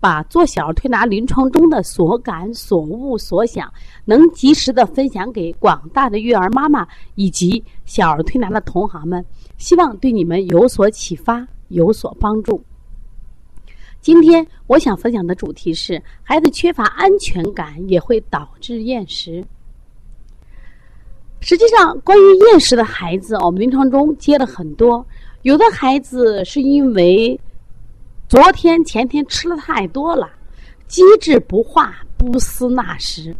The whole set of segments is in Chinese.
把做小儿推拿临床中的所感、所悟、所想，能及时的分享给广大的育儿妈妈以及小儿推拿的同行们，希望对你们有所启发、有所帮助。今天我想分享的主题是：孩子缺乏安全感也会导致厌食。实际上，关于厌食的孩子，我们临床中接了很多，有的孩子是因为。昨天前天吃了太多了，积滞不化，不思纳食。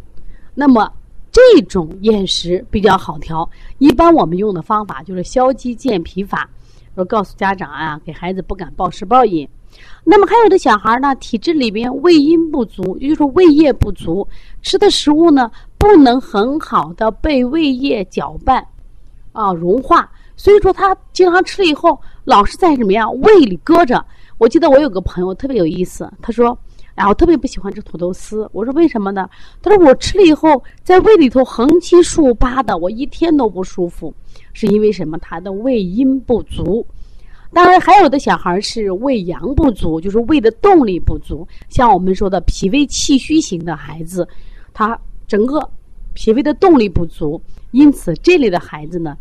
那么这种厌食比较好调，一般我们用的方法就是消积健脾法。说告诉家长啊，给孩子不敢暴食暴饮。那么还有的小孩呢，体质里边胃阴不足，也就是胃液不足，吃的食物呢不能很好的被胃液搅拌啊融化，所以说他经常吃了以后，老是在什么呀胃里搁着。我记得我有个朋友特别有意思，他说：“哎，我特别不喜欢吃土豆丝。”我说：“为什么呢？”他说：“我吃了以后，在胃里头横七竖八的，我一天都不舒服，是因为什么？他的胃阴不足。当然，还有的小孩是胃阳不足，就是胃的动力不足。像我们说的脾胃气虚型的孩子，他整个脾胃的动力不足，因此这类的孩子呢，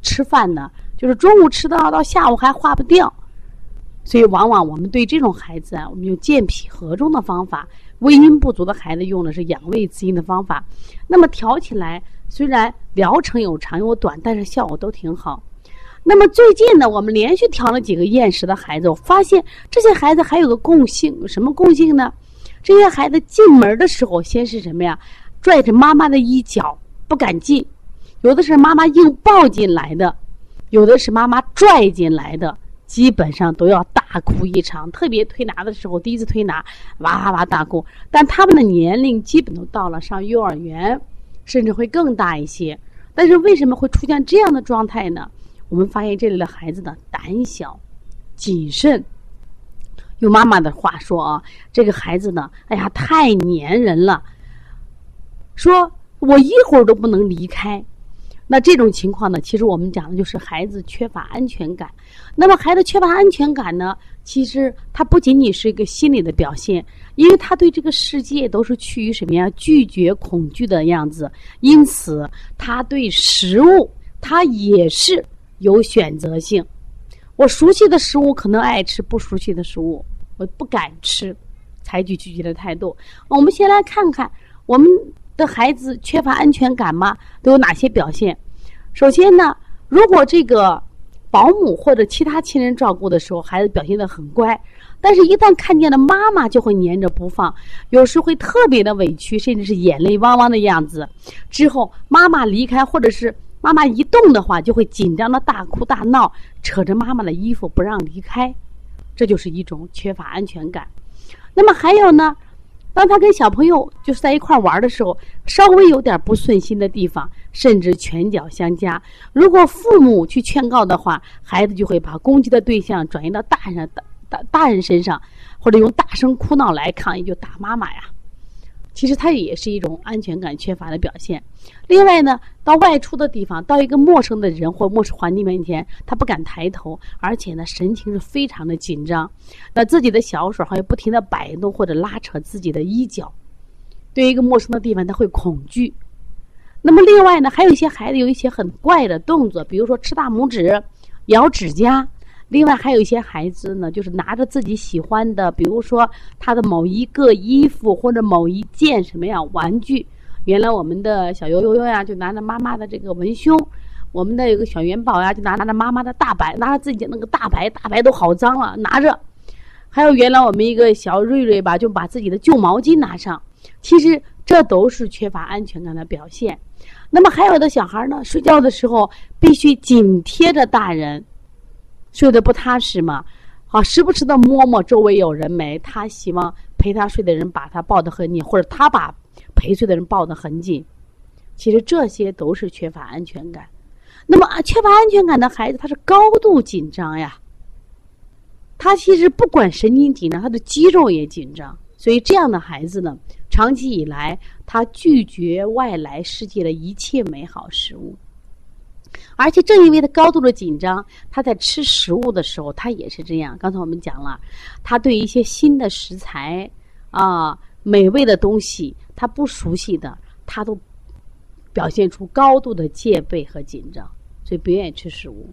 吃饭呢，就是中午吃到到下午还化不掉。”所以，往往我们对这种孩子啊，我们用健脾和中的方法；胃阴不足的孩子用的是养胃滋阴的方法。那么调起来，虽然疗程有长有短，但是效果都挺好。那么最近呢，我们连续调了几个厌食的孩子，我发现这些孩子还有个共性，什么共性呢？这些孩子进门的时候，先是什么呀？拽着妈妈的衣角不敢进，有的是妈妈硬抱进来的，有的是妈妈拽进来的。基本上都要大哭一场，特别推拿的时候，第一次推拿，哇哇大哭。但他们的年龄基本都到了上幼儿园，甚至会更大一些。但是为什么会出现这样的状态呢？我们发现这类的孩子的胆小、谨慎。用妈妈的话说啊，这个孩子呢，哎呀，太粘人了，说我一会儿都不能离开。那这种情况呢，其实我们讲的就是孩子缺乏安全感。那么孩子缺乏安全感呢，其实他不仅仅是一个心理的表现，因为他对这个世界都是趋于什么呀？拒绝、恐惧的样子。因此，他对食物他也是有选择性。我熟悉的食物可能爱吃，不熟悉的食物我不敢吃，采取拒绝的态度。我们先来看看我们。的孩子缺乏安全感吗？都有哪些表现？首先呢，如果这个保姆或者其他亲人照顾的时候，孩子表现的很乖，但是一旦看见了妈妈，就会黏着不放，有时会特别的委屈，甚至是眼泪汪汪的样子。之后妈妈离开，或者是妈妈一动的话，就会紧张的大哭大闹，扯着妈妈的衣服不让离开，这就是一种缺乏安全感。那么还有呢？当他跟小朋友就是在一块玩的时候，稍微有点不顺心的地方，甚至拳脚相加。如果父母去劝告的话，孩子就会把攻击的对象转移到大人、大大大人身上，或者用大声哭闹来抗议，就打妈妈呀。其实它也是一种安全感缺乏的表现。另外呢，到外出的地方，到一个陌生的人或陌生环境面前，他不敢抬头，而且呢，神情是非常的紧张。那自己的小手还会不停的摆动或者拉扯自己的衣角。对于一个陌生的地方，他会恐惧。那么另外呢，还有一些孩子有一些很怪的动作，比如说吃大拇指、咬指甲。另外还有一些孩子呢，就是拿着自己喜欢的，比如说他的某一个衣服或者某一件什么样玩具。原来我们的小悠悠呀，就拿着妈妈的这个文胸；我们的有个小元宝呀，就拿拿着妈妈的大白，拿着自己那个大白，大白都好脏了，拿着。还有原来我们一个小瑞瑞吧，就把自己的旧毛巾拿上。其实这都是缺乏安全感的表现。那么还有的小孩呢，睡觉的时候必须紧贴着大人。睡得不踏实嘛，好，时不时的摸摸周围有人没？他希望陪他睡的人把他抱得很紧，或者他把陪睡的人抱得很紧。其实这些都是缺乏安全感。那么啊，缺乏安全感的孩子，他是高度紧张呀。他其实不管神经紧张，他的肌肉也紧张。所以这样的孩子呢，长期以来他拒绝外来世界的一切美好事物。而且正因为他高度的紧张，他在吃食物的时候，他也是这样。刚才我们讲了，他对一些新的食材啊、美味的东西，他不熟悉的，他都表现出高度的戒备和紧张，所以不愿意吃食物，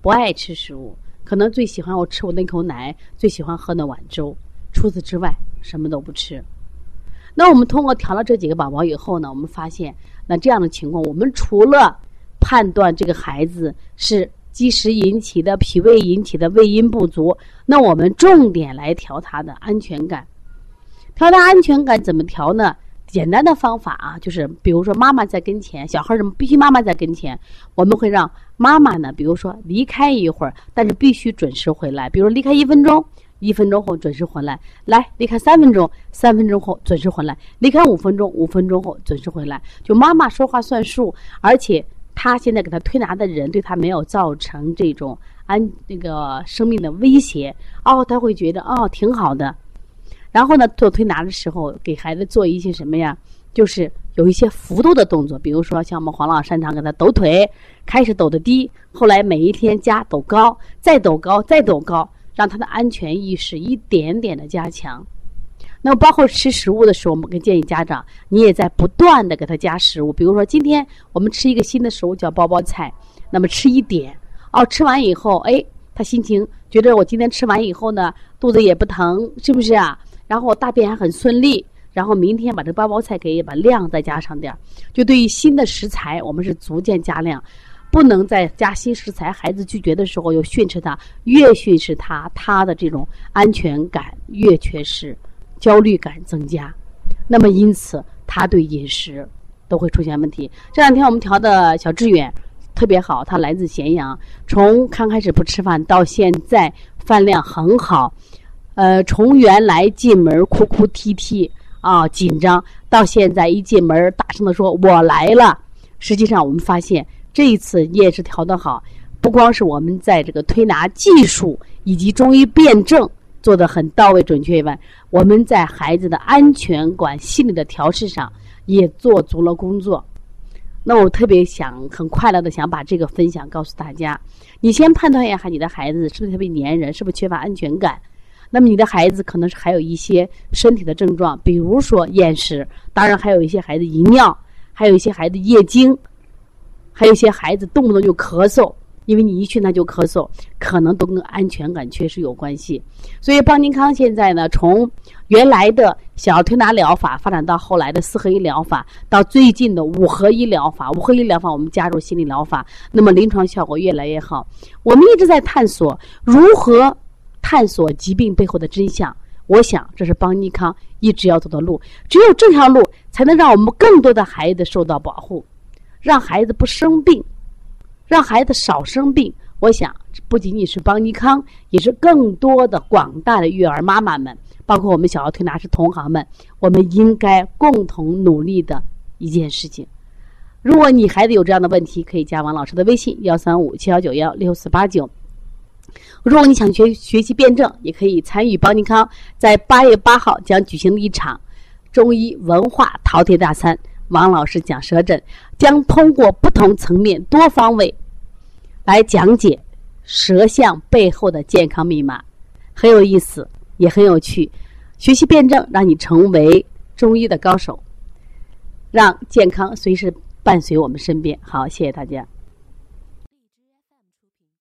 不爱吃食物。可能最喜欢我吃我那口奶，最喜欢喝那碗粥。除此之外，什么都不吃。那我们通过调了这几个宝宝以后呢，我们发现，那这样的情况，我们除了判断这个孩子是积食引起的、脾胃引起的胃阴不足，那我们重点来调他的安全感。调他安全感怎么调呢？简单的方法啊，就是比如说妈妈在跟前，小孩儿必须妈妈在跟前，我们会让妈妈呢，比如说离开一会儿，但是必须准时回来，比如离开一分钟，一分钟后准时回来，来离开三分钟，三分钟后准时回来，离开五分钟，五分钟后准时回来，就妈妈说话算数，而且他现在给他推拿的人对他没有造成这种安那个生命的威胁，哦，他会觉得哦挺好的。然后呢，做推拿的时候，给孩子做一些什么呀？就是有一些幅度的动作，比如说像我们黄老擅长给他抖腿，开始抖的低，后来每一天加抖高，再抖高，再抖高，让他的安全意识一点点的加强。那么包括吃食物的时候，我们更建议家长，你也在不断的给他加食物。比如说今天我们吃一个新的食物叫包包菜，那么吃一点，哦，吃完以后，哎，他心情觉得我今天吃完以后呢，肚子也不疼，是不是啊？然后我大便还很顺利，然后明天把这包包菜给把量再加上点儿。就对于新的食材，我们是逐渐加量，不能再加新食材。孩子拒绝的时候又训斥他，越训斥他，他的这种安全感越缺失，焦虑感增加。那么因此他对饮食都会出现问题。这两天我们调的小志远特别好，他来自咸阳，从刚开始不吃饭到现在饭量很好。呃，从原来进门哭哭啼啼啊紧张，到现在一进门大声的说“我来了”。实际上，我们发现这一次你也是调的好，不光是我们在这个推拿技术以及中医辩证做的很到位准确以外，我们在孩子的安全感、心理的调试上也做足了工作。那我特别想很快乐的想把这个分享告诉大家。你先判断一下你的孩子是不是特别粘人，是不是缺乏安全感。那么你的孩子可能是还有一些身体的症状，比如说厌食，当然还有一些孩子遗尿，还有一些孩子夜惊，还有一些孩子动不动就咳嗽，因为你一去那就咳嗽，可能都跟安全感缺失有关系。所以邦尼康现在呢，从原来的小儿推拿疗法发展到后来的四合一疗法，到最近的五合一疗法，五合一疗法我们加入心理疗法，那么临床效果越来越好。我们一直在探索如何。探索疾病背后的真相，我想这是邦尼康一直要走的路。只有这条路，才能让我们更多的孩子受到保护，让孩子不生病，让孩子少生病。我想，不仅仅是邦尼康，也是更多的广大的育儿妈妈们，包括我们小儿推拿师同行们，我们应该共同努力的一件事情。如果你孩子有这样的问题，可以加王老师的微信：幺三五七幺九幺六四八九。如果你想学学习辩证，也可以参与邦尼康在八月八号将举行的一场中医文化饕餮大餐。王老师讲舌诊，将通过不同层面、多方位来讲解舌象背后的健康密码，很有意思，也很有趣。学习辩证，让你成为中医的高手，让健康随时伴随我们身边。好，谢谢大家。